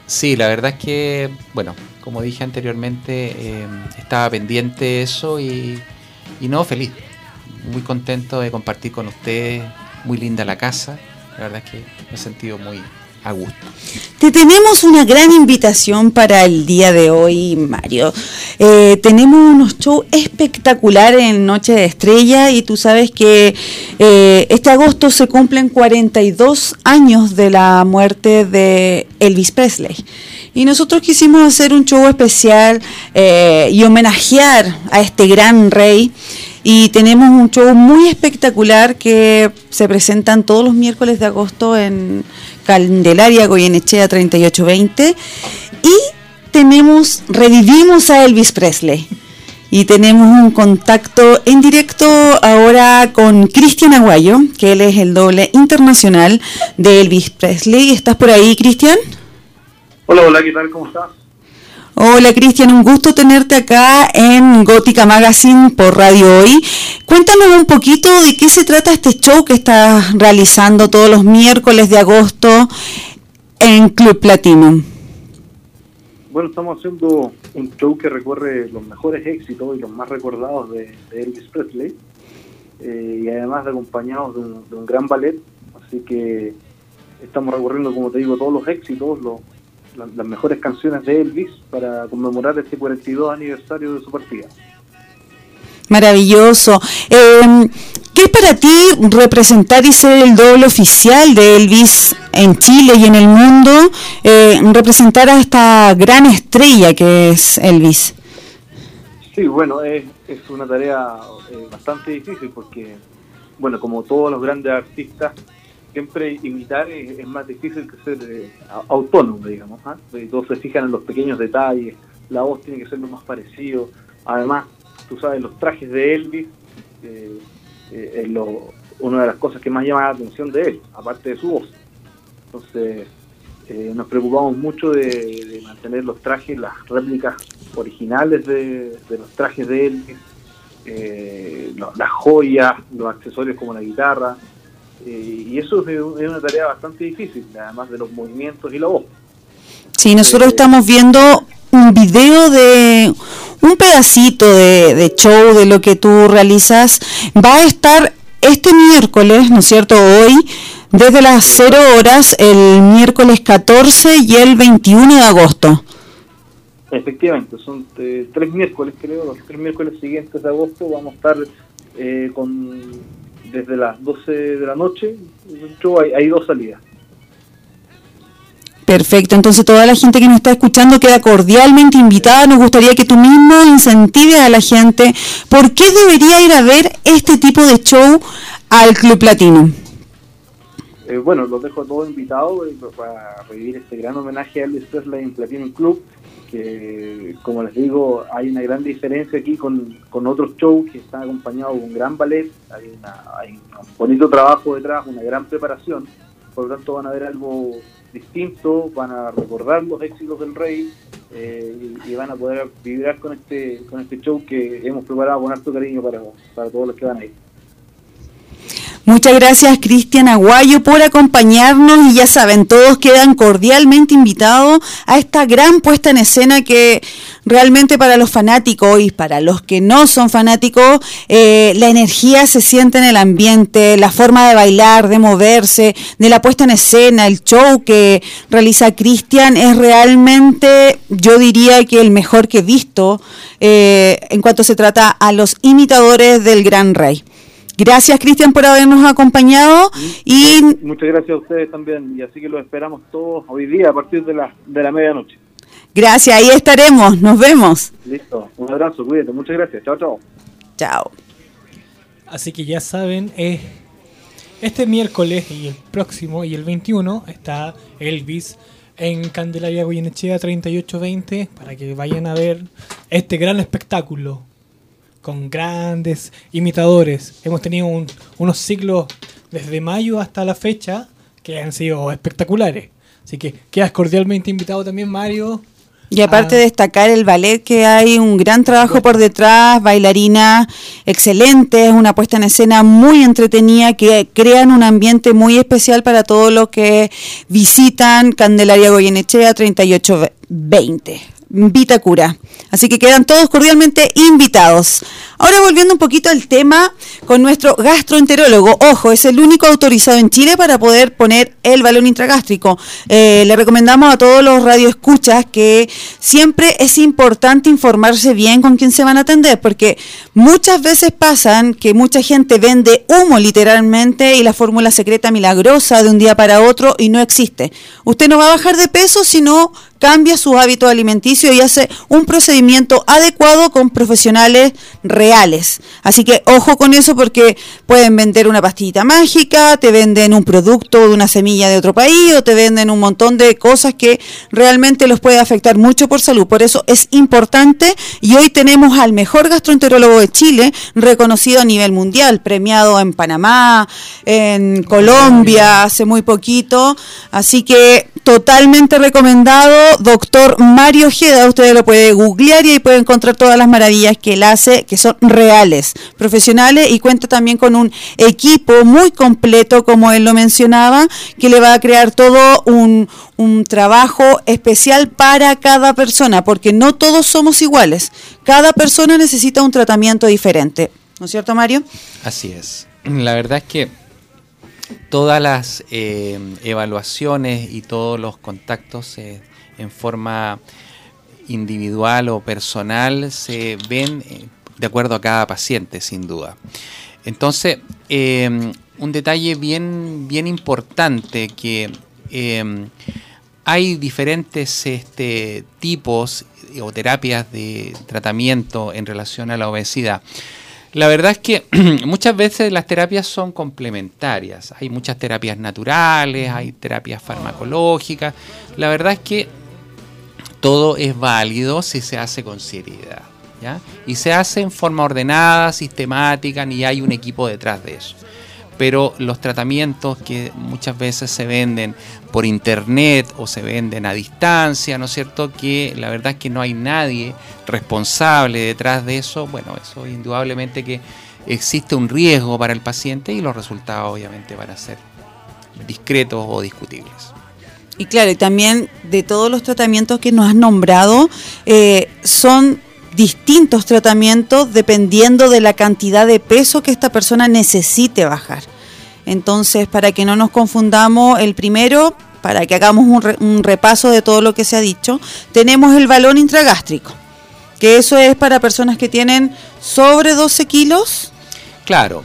Sí, la verdad es que, bueno, como dije anteriormente, eh, estaba pendiente eso y, y no, feliz. Muy contento de compartir con ustedes. Muy linda la casa. La verdad es que me he sentido muy a gusto. Te tenemos una gran invitación para el día de hoy, Mario. Eh, tenemos unos shows espectaculares en Noche de Estrella y tú sabes que eh, este agosto se cumplen 42 años de la muerte de Elvis Presley. Y nosotros quisimos hacer un show especial eh, y homenajear a este gran rey. Y tenemos un show muy espectacular que se presentan todos los miércoles de agosto en Candelaria, Goyenechea 3820. Y tenemos, revivimos a Elvis Presley. Y tenemos un contacto en directo ahora con Cristian Aguayo, que él es el doble internacional de Elvis Presley. ¿Estás por ahí, Cristian? Hola, hola, ¿qué tal? ¿Cómo estás? Hola Cristian, un gusto tenerte acá en Gótica Magazine por Radio Hoy. Cuéntanos un poquito de qué se trata este show que estás realizando todos los miércoles de agosto en Club Platinum? Bueno, estamos haciendo un show que recorre los mejores éxitos y los más recordados de, Elvis Presley, eh, y además de acompañados de un, de un gran ballet, así que estamos recorriendo, como te digo, todos los éxitos, los, las, las mejores canciones de Elvis para conmemorar este 42 aniversario de su partida. Maravilloso. Eh, ¿Qué es para ti representar y ser el doble oficial de Elvis en Chile y en el mundo? Eh, representar a esta gran estrella que es Elvis. Sí, bueno, es, es una tarea eh, bastante difícil porque, bueno, como todos los grandes artistas, siempre imitar es, más difícil que ser eh, autónomo, digamos. ¿ah? Eh, Todos se fijan en los pequeños detalles, la voz tiene que ser lo más parecido. Además, tú sabes, los trajes de Elvis eh, eh, es lo, una de las cosas que más llama la atención de él, aparte de su voz. Entonces, eh, nos preocupamos mucho de, mantener los trajes, las réplicas originales de, de los trajes de Elvis, las joyas, los accesorios como la guitarra, eh, y eso es, es una tarea bastante difícil, además de los movimientos y la voz. Sí, nosotros estamos viendo un video de un pedacito de, de show de lo que tú realizas. Va a estar este miércoles, ¿no es cierto? Hoy, desde las 0 horas, el miércoles 14 y el 21 de agosto. Efectivamente, son eh, tres miércoles, creo, los tres miércoles siguientes de agosto vamos a estar eh, con desde las 12 de la noche, hay, hay dos salidas. Perfecto, entonces toda la gente que nos está escuchando queda cordialmente invitada. Nos gustaría que tú mismo incentives a la gente. ¿Por qué debería ir a ver este tipo de show al Club Latino? Eh, bueno, los dejo a todos invitados eh, para revivir este gran homenaje a Elvis Presley en Platinum Club, que como les digo, hay una gran diferencia aquí con, con otros shows que están acompañados de un gran ballet, hay, una- hay un bonito trabajo detrás, una gran preparación, por lo tanto van a ver algo distinto, van a recordar los éxitos del rey eh, y, van a poder vibrar con este con este show que hemos preparado con harto cariño para, para todos los que van a ir. Muchas gracias Cristian Aguayo por acompañarnos y ya saben, todos quedan cordialmente invitados a esta gran puesta en escena que realmente para los fanáticos y para los que no son fanáticos, eh, la energía se siente en el ambiente, la forma de bailar, de moverse, de la puesta en escena, el show que realiza Cristian es realmente, yo diría que el mejor que he visto eh, en cuanto se trata a los imitadores del gran rey. Gracias, Cristian, por habernos acompañado y Muchas gracias a ustedes también y así que los esperamos todos hoy día a partir de la, de la medianoche. gracias, ahí estaremos, nos vemos. Listo, un abrazo, cuídate, muchas gracias, chao, chao. Chao. Así que ya saben, eh, este miércoles y el próximo y el 21 está Elvis en Candelaria Goyenechea 3820 para que vayan a ver este gran espectáculo con grandes imitadores. Hemos tenido un- unos ciclos desde mayo hasta la fecha que han sido espectaculares. Así que quedas cordialmente invitado también, Mario. Y aparte Ah. de destacar el ballet, que hay un gran trabajo por detrás, bailarinas excelentes, una puesta en escena muy entretenida que crean un ambiente muy especial para todos los que visitan Candelaria Goyenechea 3820. Vitacura. Así que quedan todos cordialmente invitados. Ahora volviendo un poquito al tema con nuestro gastroenterólogo. Ojo, es el único autorizado en Chile para poder poner el balón intragástrico. Eh, le recomendamos a todos los radioescuchas que siempre es importante informarse bien con quién se van a atender, porque muchas veces pasan que mucha gente vende humo literalmente y la fórmula secreta milagrosa de un día para otro y no existe. Usted no va a bajar de peso si no cambia sus hábitos alimenticios y hace un procedimiento adecuado con profesionales reales. Así que ojo con eso porque pueden vender una pastillita mágica, te venden un producto de una semilla de otro país o te venden un montón de cosas que realmente los puede afectar mucho por salud. Por eso es importante y hoy tenemos al mejor gastroenterólogo de Chile, reconocido a nivel mundial, premiado en Panamá, en Colombia hace muy poquito. Así que totalmente recomendado, doctor Mario Ojeda, ustedes lo pueden googlear y ahí pueden encontrar todas las maravillas que él hace, que son reales, profesionales y cuenta también con un equipo muy completo, como él lo mencionaba, que le va a crear todo un, un trabajo especial para cada persona, porque no todos somos iguales, cada persona necesita un tratamiento diferente, ¿no es cierto Mario? Así es. La verdad es que todas las eh, evaluaciones y todos los contactos eh, en forma individual o personal se ven eh, de acuerdo a cada paciente, sin duda. Entonces, un detalle bien, bien importante que hay diferentes este, tipos o terapias de tratamiento en relación a la obesidad. La verdad es que muchas veces las terapias son complementarias. Hay muchas terapias naturales, hay terapias farmacológicas. La verdad es que todo es válido si se hace con seriedad. Y se hace en forma ordenada, sistemática, ni hay un equipo detrás de eso pero los tratamientos que muchas veces se venden por internet o se venden a distancia, ¿no es cierto? Que la verdad es que no hay nadie responsable detrás de eso, bueno, eso indudablemente que existe un riesgo para el paciente y los resultados obviamente van a ser discretos o discutibles. Y claro, y también de todos los tratamientos que nos has nombrado, eh, son distintos tratamientos dependiendo de la cantidad de peso que esta persona necesite bajar. Entonces, para que no nos confundamos, el primero, para que hagamos un, repaso de todo lo que se ha dicho, tenemos el balón intragástrico, que eso es para personas que tienen sobre 12 kilos. Claro,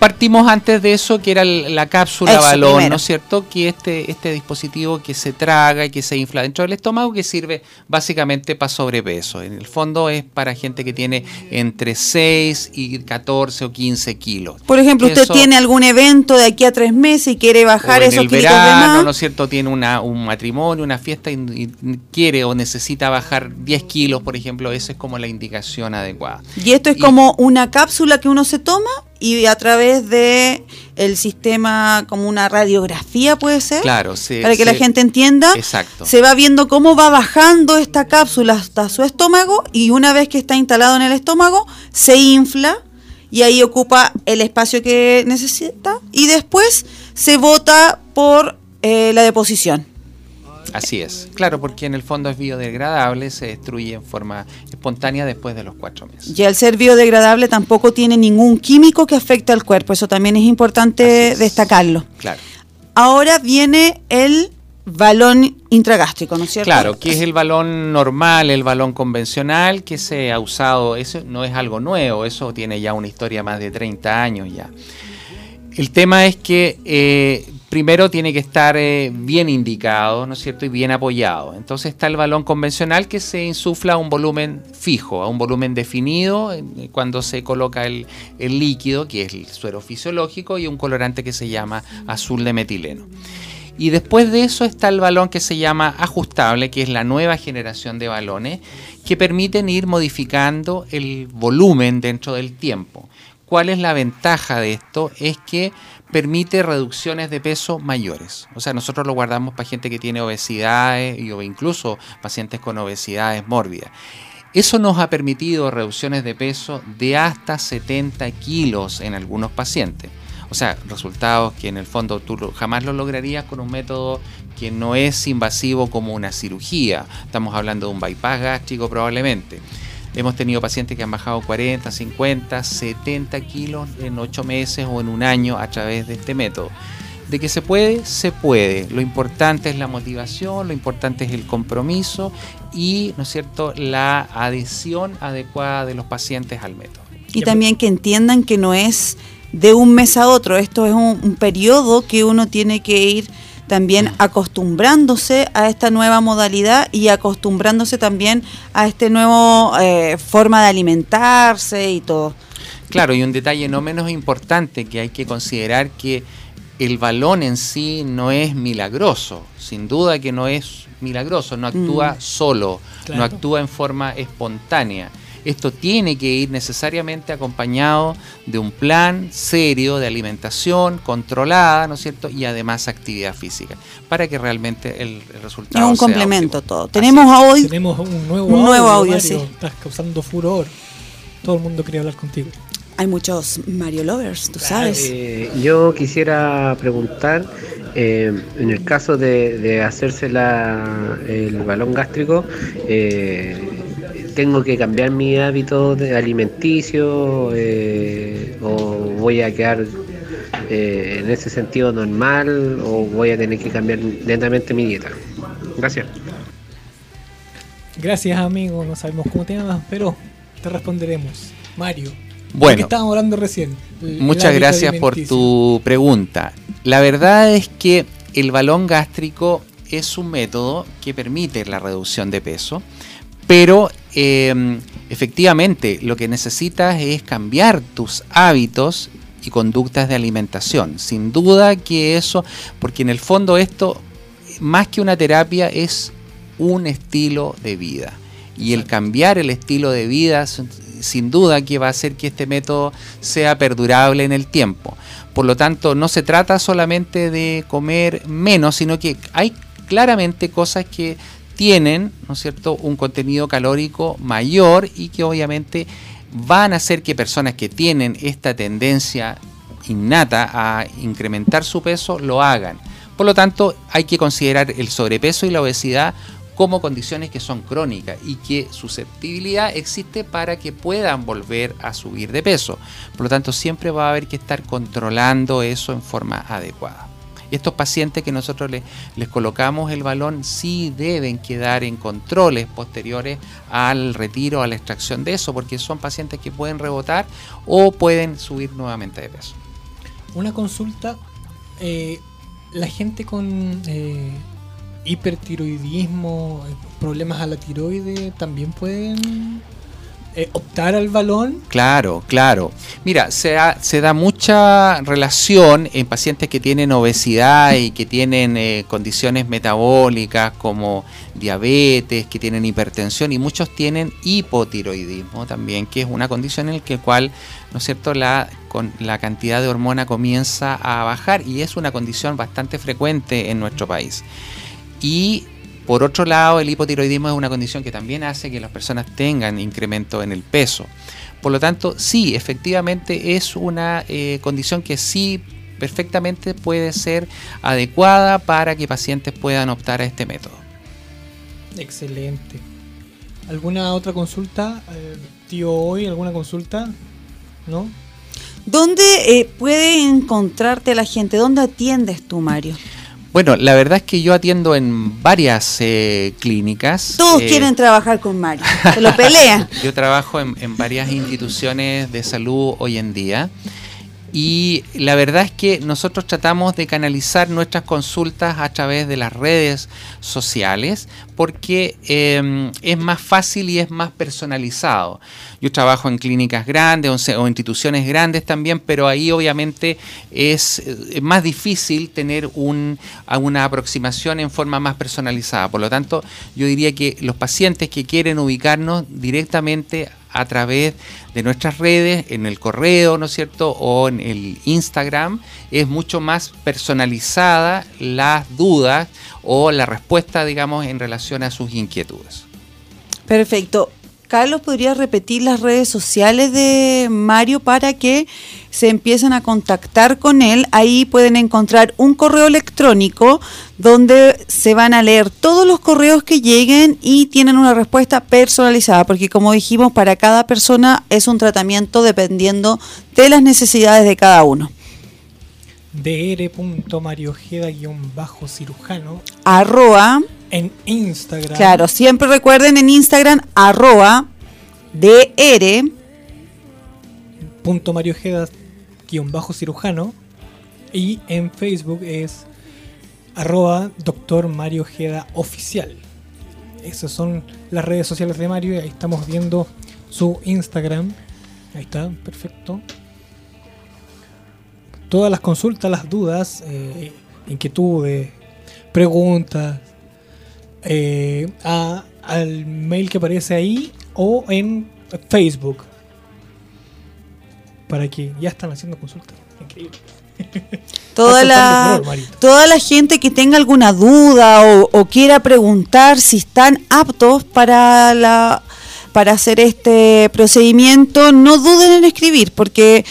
Partimos antes de eso, que era la cápsula balón, ¿no es cierto? Que este, este dispositivo que se traga y que se infla dentro del estómago, que sirve básicamente para sobrepeso. En el fondo es para gente que tiene entre 6 y 14 o 15 kilos. Por ejemplo, usted tiene algún evento de aquí a tres meses y quiere bajar esos kilos verano, ¿no es cierto? Tiene una, un matrimonio, una fiesta y, quiere o necesita bajar 10 kilos, por ejemplo, esa es como la indicación adecuada. Y esto es como una cápsula que uno se toma y a través de el sistema como una radiografía puede ser claro sí, para que la gente entienda exacto. se va viendo cómo va bajando esta cápsula hasta su estómago y una vez que está instalado en el estómago se infla y ahí ocupa el espacio que necesita y después se bota por eh, la deposición Así es, claro, porque en el fondo es biodegradable, se destruye en forma espontánea después de los cuatro meses. Y al ser biodegradable tampoco tiene ningún químico que afecte al cuerpo, eso también es importante destacarlo. Claro. Ahora viene el balón intragástrico, ¿no es cierto? Claro, que es el balón normal, el balón convencional que se ha usado, eso no es algo nuevo, eso tiene ya una historia más de 30 años ya. El tema es que eh, primero tiene que estar eh, bien indicado, ¿no es cierto? Y bien apoyado. Entonces está el balón convencional que se insufla a un volumen fijo, a un volumen definido eh, cuando se coloca el, líquido, que es el suero fisiológico, y un colorante que se llama azul de metileno. Y después de eso está el balón que se llama ajustable, que es la nueva generación de balones, que permiten ir modificando el volumen dentro del tiempo. ¿Cuál es la ventaja de esto? Es que permite reducciones de peso mayores. O sea, nosotros lo guardamos para gente que tiene obesidades y, o incluso pacientes con obesidades mórbidas. Eso nos ha permitido reducciones de peso de hasta 70 kilos en algunos pacientes. O sea, resultados que en el fondo tú jamás lo lograrías con un método que no es invasivo como una cirugía. Estamos hablando de un bypass gástrico probablemente. Hemos tenido pacientes que han bajado 40, 50, 70 kilos en 8 meses o en un año a través de este método. De que se puede, se puede. Lo importante es la motivación, lo importante es el compromiso y, ¿no es cierto?, la adhesión adecuada de los pacientes al método. Y también que entiendan que no es de un mes a otro, esto es un, un periodo que uno tiene que ir también mm. acostumbrándose a esta nueva modalidad y acostumbrándose también a este nuevo eh, forma de alimentarse y todo. Claro, y un detalle no menos importante que hay que considerar que el balón en sí no es milagroso, sin duda que no es milagroso, no actúa mm. solo, no actúa en forma espontánea. Esto tiene que ir necesariamente acompañado de un plan serio de alimentación controlada, ¿no es cierto? Y además actividad física, para que realmente el, el resultado Es un sea complemento óptimo. todo. Tenemos hoy Tenemos un nuevo Un nuevo audio, Mario. sí. Estás causando furor. Todo el mundo quería hablar contigo. hay muchos Mario lovers, tú sabes. Eh, yo quisiera preguntar, eh, en el caso de, de hacerse la- el balón gástrico, eh, ¿tengo que cambiar mi hábito de alimenticio eh, o voy a quedar eh, en ese sentido normal o voy a tener que cambiar lentamente mi dieta? Gracias. Gracias, amigo. No sabemos cómo te llamas, pero te responderemos. Mario. Bueno. que estábamos hablando recién. Muchas gracias por tu pregunta. La verdad es que el balón gástrico es un método que permite la reducción de peso, pero eh, efectivamente lo que necesitas es cambiar tus hábitos y conductas de alimentación. Sin duda que eso, porque en el fondo esto, más que una terapia, es un estilo de vida. Y el cambiar el estilo de vida, sin- sin duda que va a hacer que este método sea perdurable en el tiempo. Por lo tanto, no se trata solamente de comer menos, sino que hay claramente cosas que tienen, ¿no es cierto?, un contenido calórico mayor y que obviamente van a hacer que personas que tienen esta tendencia innata a incrementar su peso lo hagan. Por lo tanto, hay que considerar el sobrepeso y la obesidad como condiciones que son crónicas y que susceptibilidad existe para que puedan volver a subir de peso. Por lo tanto, siempre va a haber que estar controlando eso en forma adecuada. Y estos pacientes que nosotros les, les colocamos el balón sí deben quedar en controles posteriores al retiro, a la extracción de eso, porque son pacientes que pueden rebotar o pueden subir nuevamente de peso. Una consulta. eh, la gente con eh, hipertiroidismo, eh, problemas a la tiroide, también pueden eh, optar al balón. Claro, claro. Mira, se, da mucha relación en pacientes que tienen obesidad y que tienen eh, condiciones metabólicas como diabetes, que tienen hipertensión y muchos tienen hipotiroidismo también, que es una condición en la que cual, ¿no es cierto?, la, con, la cantidad de hormona comienza a bajar y es una condición bastante frecuente en nuestro país. Y por otro lado, el hipotiroidismo es una condición que también hace que las personas tengan incremento en el peso. Por lo tanto, sí, efectivamente es una eh, condición que sí perfectamente puede ser adecuada para que pacientes puedan optar a este método. Excelente. ¿Alguna otra consulta? Eh, tío, hoy, ¿alguna consulta? ¿No? ¿Dónde eh, puede encontrarte la gente? ¿Dónde atiendes tú, Mario? Bueno, la verdad es que yo atiendo en varias eh, clínicas. Todos eh, quieren trabajar con Mario. Se lo pelean. Yo trabajo en, en varias instituciones de salud hoy en día y la verdad es que nosotros tratamos de canalizar nuestras consultas a través de las redes sociales porque eh, es más fácil y es más personalizado. Yo trabajo en clínicas grandes o instituciones grandes también, pero ahí obviamente es más difícil tener un, una aproximación en forma más personalizada. Por lo tanto, yo diría que los pacientes que quieren ubicarnos directamente a través de nuestras redes, en el correo, ¿no es cierto? O en el Instagram, es mucho más personalizada las dudas o la respuesta, digamos, en relación a sus inquietudes. Perfecto. Carlos, ¿podrías repetir las redes sociales de Mario para que se empiecen a contactar con él? Ahí pueden encontrar un correo electrónico donde se van a leer todos los correos que lleguen y tienen una respuesta personalizada, porque como dijimos, para cada persona es un tratamiento dependiendo de las necesidades de cada uno. dr.mariojeda-cirujano Arroba, en Instagram. claro, siempre recuerden en Instagram, arroba, dr, punto Mario Ojeda bajo cirujano. Y en Facebook es arroba doctor Mario Ojeda oficial. Esas son las redes sociales de Mario y ahí estamos viendo su Instagram. Ahí está, perfecto. Todas las consultas, las dudas eh, inquietudes preguntas eh, a- al mail que aparece ahí o en Facebook. Para que ya están haciendo consultas. Increíble. Toda la, toda la gente que tenga alguna duda o, o quiera preguntar si están aptos para la para hacer este procedimiento, no duden en escribir, porque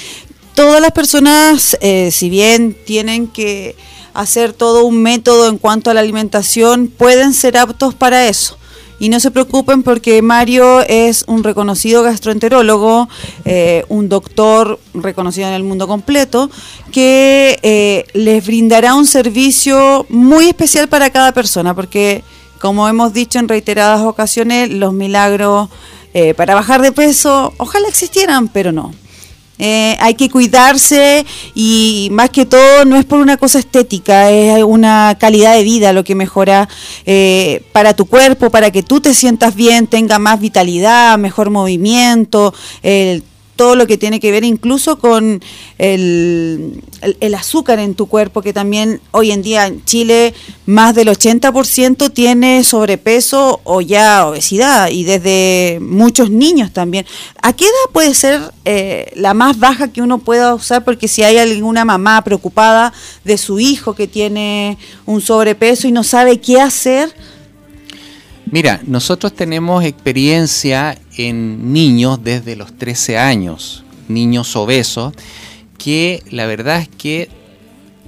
todas las personas, eh, si bien tienen que hacer todo un método en cuanto a la alimentación, pueden ser aptos para eso. Y no se preocupen porque Mario es un reconocido gastroenterólogo, eh, un doctor reconocido en el mundo completo, que eh, les brindará un servicio muy especial para cada persona, porque como hemos dicho en reiteradas ocasiones, los milagros eh, para bajar de peso, ojalá existieran, pero no. Eh, hay que cuidarse y más que todo no es por una cosa estética, es una calidad de vida lo que mejora eh, para tu cuerpo, para que tú te sientas bien, tenga más vitalidad, mejor movimiento, todo lo que tiene que ver incluso con el, el- azúcar en tu cuerpo, que también hoy en día en Chile más del 80% tiene sobrepeso o ya obesidad, y desde muchos niños también. ¿A qué edad puede ser eh, la más baja que uno pueda usar? Porque si hay alguna mamá preocupada de su hijo que tiene un sobrepeso y no sabe qué hacer, Mira, nosotros tenemos experiencia en niños desde los 13 años, niños obesos, que la verdad es que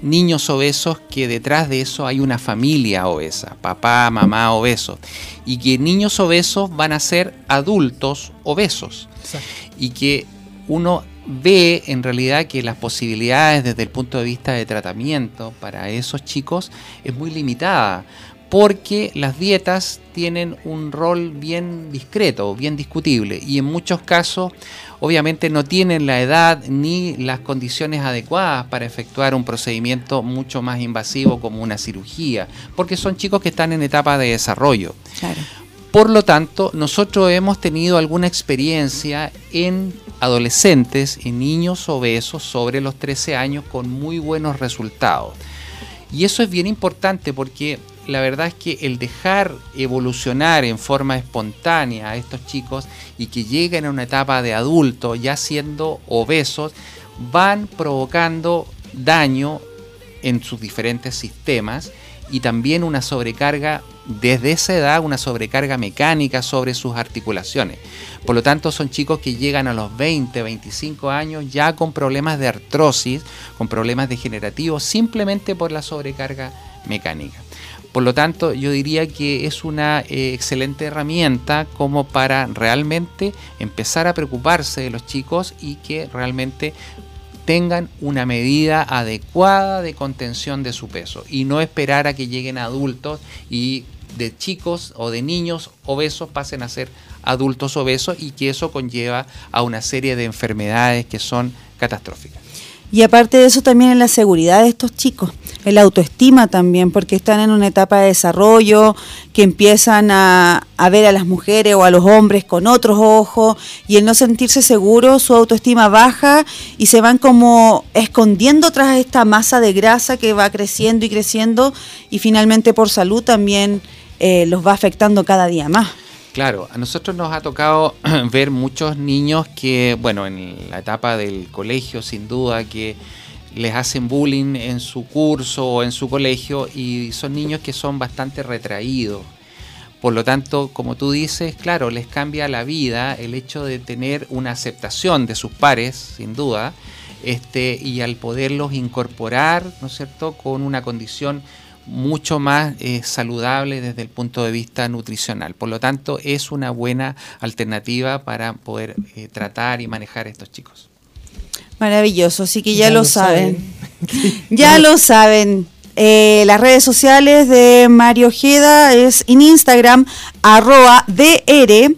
niños obesos que detrás de eso hay una familia obesa, papá, mamá obesos, y que niños obesos van a ser adultos obesos Exacto. y que uno ve en realidad que las posibilidades desde el punto de vista de tratamiento para esos chicos es muy limitada porque las dietas tienen un rol bien discreto, bien discutible y en muchos casos obviamente no tienen la edad ni las condiciones adecuadas para efectuar un procedimiento mucho más invasivo como una cirugía, porque son chicos que están en etapa de desarrollo. claro. Por lo tanto, nosotros hemos tenido alguna experiencia en adolescentes y niños obesos sobre los 13 años con muy buenos resultados. Y eso es bien importante porque la verdad es que el dejar evolucionar en forma espontánea a estos chicos y que lleguen a una etapa de adulto ya siendo obesos, van provocando daño en sus diferentes sistemas y también una sobrecarga desde esa edad, una sobrecarga mecánica sobre sus articulaciones. Por lo tanto, son chicos que llegan a los 20, 25 años ya con problemas de artrosis, con problemas degenerativos, simplemente por la sobrecarga mecánica. Por lo tanto, yo diría que es una eh, excelente herramienta como para realmente empezar a preocuparse de los chicos y que realmente tengan una medida adecuada de contención de su peso y no esperar a que lleguen adultos y de chicos o de niños obesos pasen a ser adultos obesos y que eso conlleva a una serie de enfermedades que son catastróficas. Y aparte de eso también en la seguridad de estos chicos, en la autoestima también, porque están en una etapa de desarrollo, que empiezan a, a ver a las mujeres o a los hombres con otros ojos, y el no sentirse seguros, su autoestima baja y se van como escondiendo tras esta masa de grasa que va creciendo y creciendo, y finalmente por salud también eh, los va afectando cada día más. Claro, a nosotros nos ha tocado ver muchos niños que, bueno, en la etapa del colegio, sin duda, que les hacen bullying en su curso o en su colegio y son niños que son bastante retraídos. Por lo tanto, como tú dices, claro, les cambia la vida el hecho de tener una aceptación de sus pares, sin duda, este, y al poderlos incorporar, ¿no es cierto?, con una condición mucho más eh, saludable desde el punto de vista nutricional. Por lo tanto, es una buena alternativa para poder eh, tratar y manejar a estos chicos. Maravilloso, así que ya, lo, saben. ya lo saben. Eh, las redes sociales de Mario Ojeda es en Instagram, arroba dr.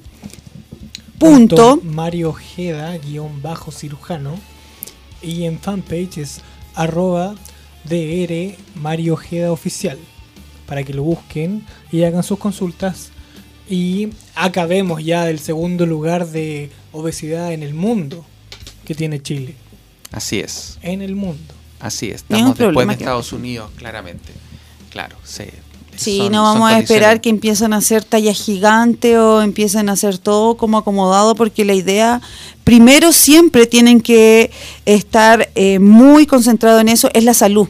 Punto. Mario Ojeda, guion bajo cirujano. Y en fanpage es arroba DR Mario Ojeda Oficial. Para que lo busquen y hagan sus consultas. Y acabemos ya del segundo lugar de obesidad en el mundo que tiene Chile. Así es, En el mundo. así es. un Estamos después problema de que- Estados Unidos, claramente. Claro, sí. Sí, Son- no vamos a esperar que empiecen a hacer tallas gigantes o empiecen a hacer todo como acomodado, porque la idea, primero siempre tienen que estar eh, muy concentrado en eso, es la salud.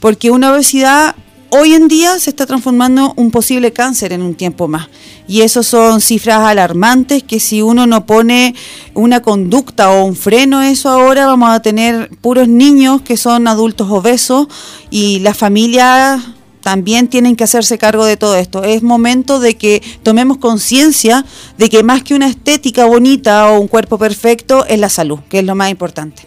Porque una obesidad hoy en día se está transformando un posible cáncer en un tiempo más. Y eso son cifras alarmantes que si uno no pone una conducta o un freno a eso ahora, vamos a tener puros niños que son adultos obesos y las familias también tienen que hacerse cargo de todo esto. Es momento de que tomemos conciencia de que más que una estética bonita o un cuerpo perfecto es la salud, que es lo más importante.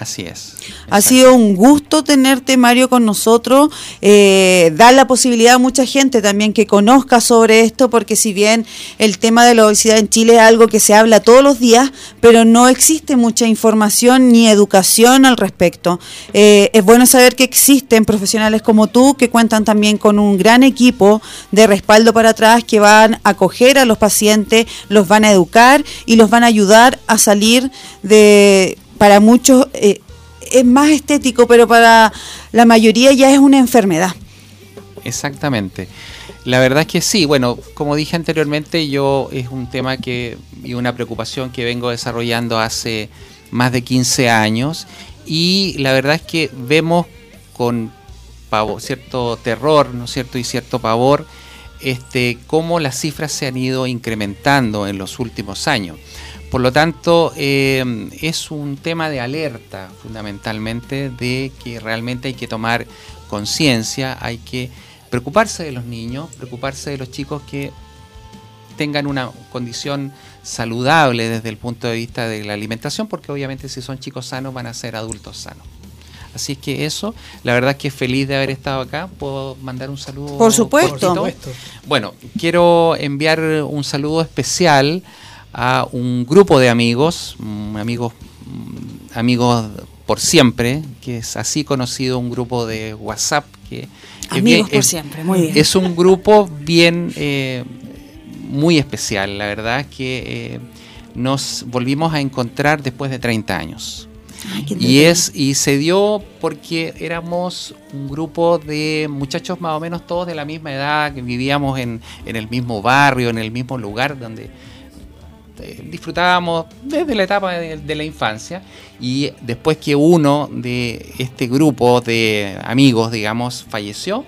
Así es. Ha sido un gusto tenerte, Mario, con nosotros. Eh, dar la posibilidad a mucha gente también que conozca sobre esto, porque si bien el tema de la obesidad en Chile es algo que se habla todos los días, pero no existe mucha información ni educación al respecto. Eh, es bueno saber que existen profesionales como tú que cuentan también con un gran equipo de respaldo para atrás que van a acoger a los pacientes, los van a educar y los van a ayudar a salir de, para muchos, eh, es más estético, pero para la mayoría ya es una enfermedad. Exactamente. La verdad es que sí, bueno, como dije anteriormente, yo es un tema que y una preocupación que vengo desarrollando hace más de 15 años y la verdad es que vemos con cierto terror, ¿no es cierto? y cierto pavor este cómo las cifras se han ido incrementando en los últimos años. Por lo tanto, eh, es un tema de alerta fundamentalmente de que realmente hay que tomar conciencia, hay que preocuparse de los niños, preocuparse de los chicos que tengan una condición saludable desde el punto de vista de la alimentación, porque obviamente si son chicos sanos van a ser adultos sanos. Así es que eso, la verdad es que feliz de haber estado acá. ¿Puedo mandar un saludo? Por supuesto. cortito? Por supuesto. Bueno, quiero enviar un saludo especial a un grupo de amigos, mm, amigos, mm, amigos por siempre, que es así conocido un grupo de WhatsApp que es Amigos bien- por es- siempre, muy bien. Es un grupo bien eh, muy especial, la verdad que eh, nos volvimos a encontrar después de 30 años. Ay, Y es y se dio porque éramos un grupo de muchachos más o menos todos de la misma edad, que vivíamos en, en el mismo barrio, en el mismo lugar donde eh, disfrutábamos desde la etapa de, de la infancia y después que uno de este grupo de amigos, digamos, falleció,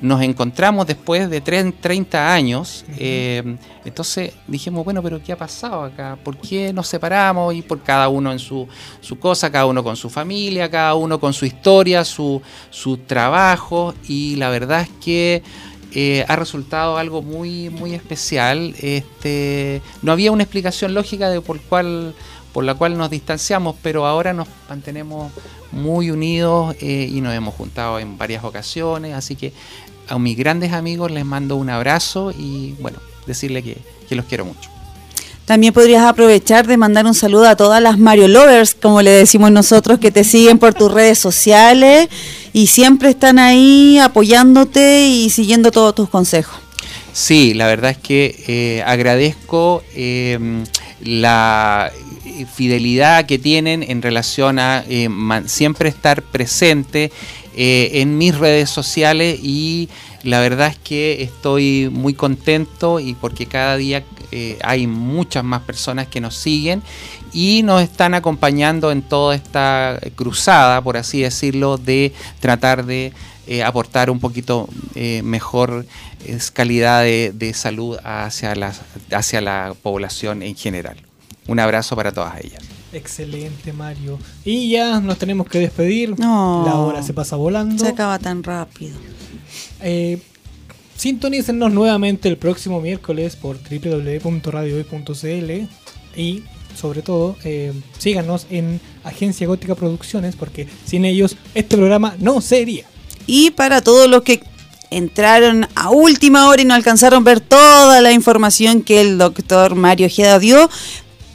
nos encontramos después de tre- 30 años. eh, entonces dijimos, bueno, pero ¿qué ha pasado acá? ¿Por qué nos separamos? Y por cada uno en su, su cosa, cada uno con su familia, cada uno con su historia, su, su trabajo. Y la verdad es que eh, ha resultado algo muy, muy especial. Este, no había una explicación lógica de por cuál por la cual nos distanciamos, pero ahora nos mantenemos muy unidos eh, y nos hemos juntado en varias ocasiones, así que a mis grandes amigos les mando un abrazo y bueno, decirle que, que los quiero mucho. También podrías aprovechar de mandar un saludo a todas las Mario Lovers, como le decimos nosotros, que te siguen por tus redes sociales y siempre están ahí apoyándote y siguiendo todos tus consejos. Sí, la verdad es que eh, agradezco eh, la fidelidad que tienen en relación a eh, siempre estar presente eh, en mis redes sociales y la verdad es que estoy muy contento y porque cada día eh, hay muchas más personas que nos siguen y nos están acompañando en toda esta cruzada, por así decirlo, de tratar de eh, aportar un poquito eh, mejor calidad de, de salud hacia la, hacia la población en general. Un abrazo para todas ellas. Excelente, Mario. Y ya nos tenemos que despedir. No. La hora se pasa volando. Se acaba tan rápido. Eh, sintonícenos nuevamente el próximo miércoles por www.radiohoy.cl y sobre todo eh, síganos en Agencia Gótica Producciones porque sin ellos este programa no sería. Y para todos los que entraron a última hora y no alcanzaron a ver toda la información que el doctor Mario Ojeda dio,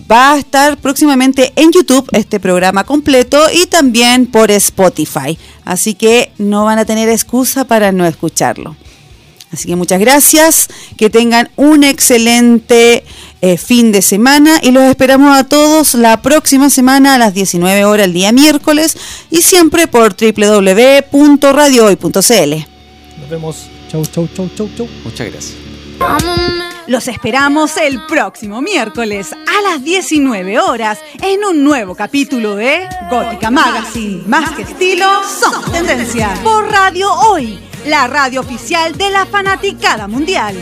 va a estar próximamente en YouTube este programa completo y también por Spotify. Así que no van a tener excusa para no escucharlo. Así que muchas gracias, que tengan un excelente eh, fin de semana y los esperamos a todos la próxima semana a las 19 horas el día miércoles y siempre por www.radiohoy.cl. Nos vemos. Chau, chau, chau, chau, chau. Muchas gracias. Los esperamos el próximo miércoles a las 19 horas en un nuevo capítulo de Gótica Magazine. Más que estilo, son tendencia por Radio Hoy la radio oficial de la fanaticada mundial.